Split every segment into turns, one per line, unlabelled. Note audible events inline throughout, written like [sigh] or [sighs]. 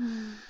嗯。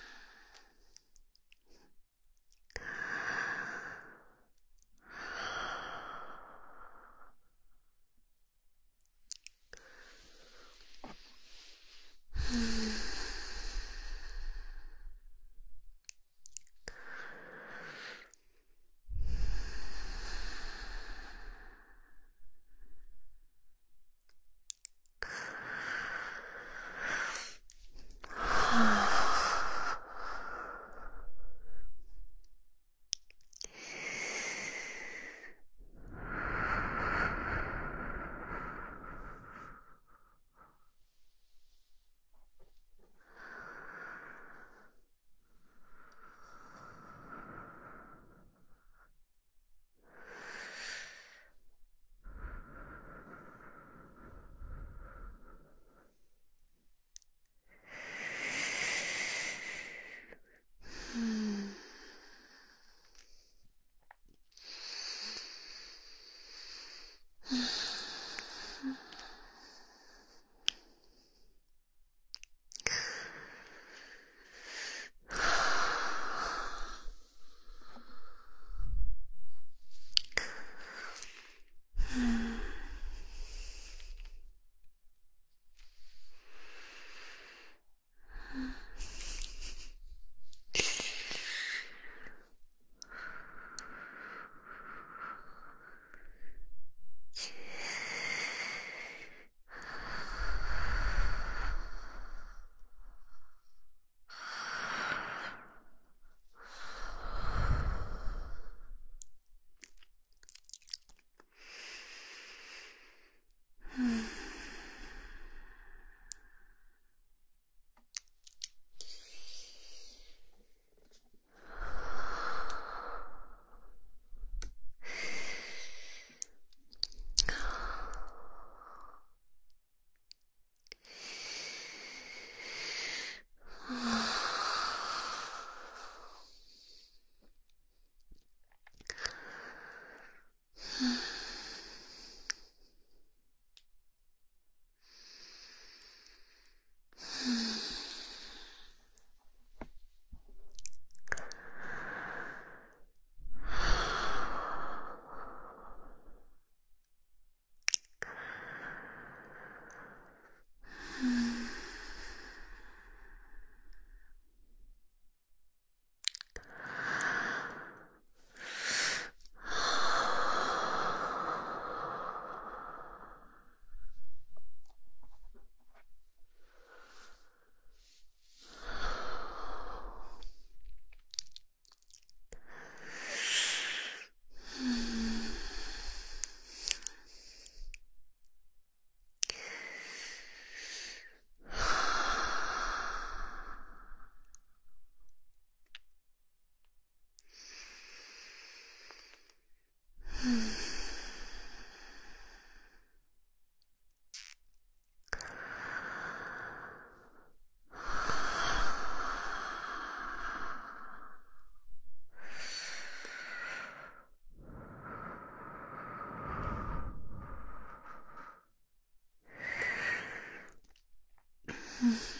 hmm [sighs] [sighs]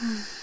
Hmm. [sighs] [sighs]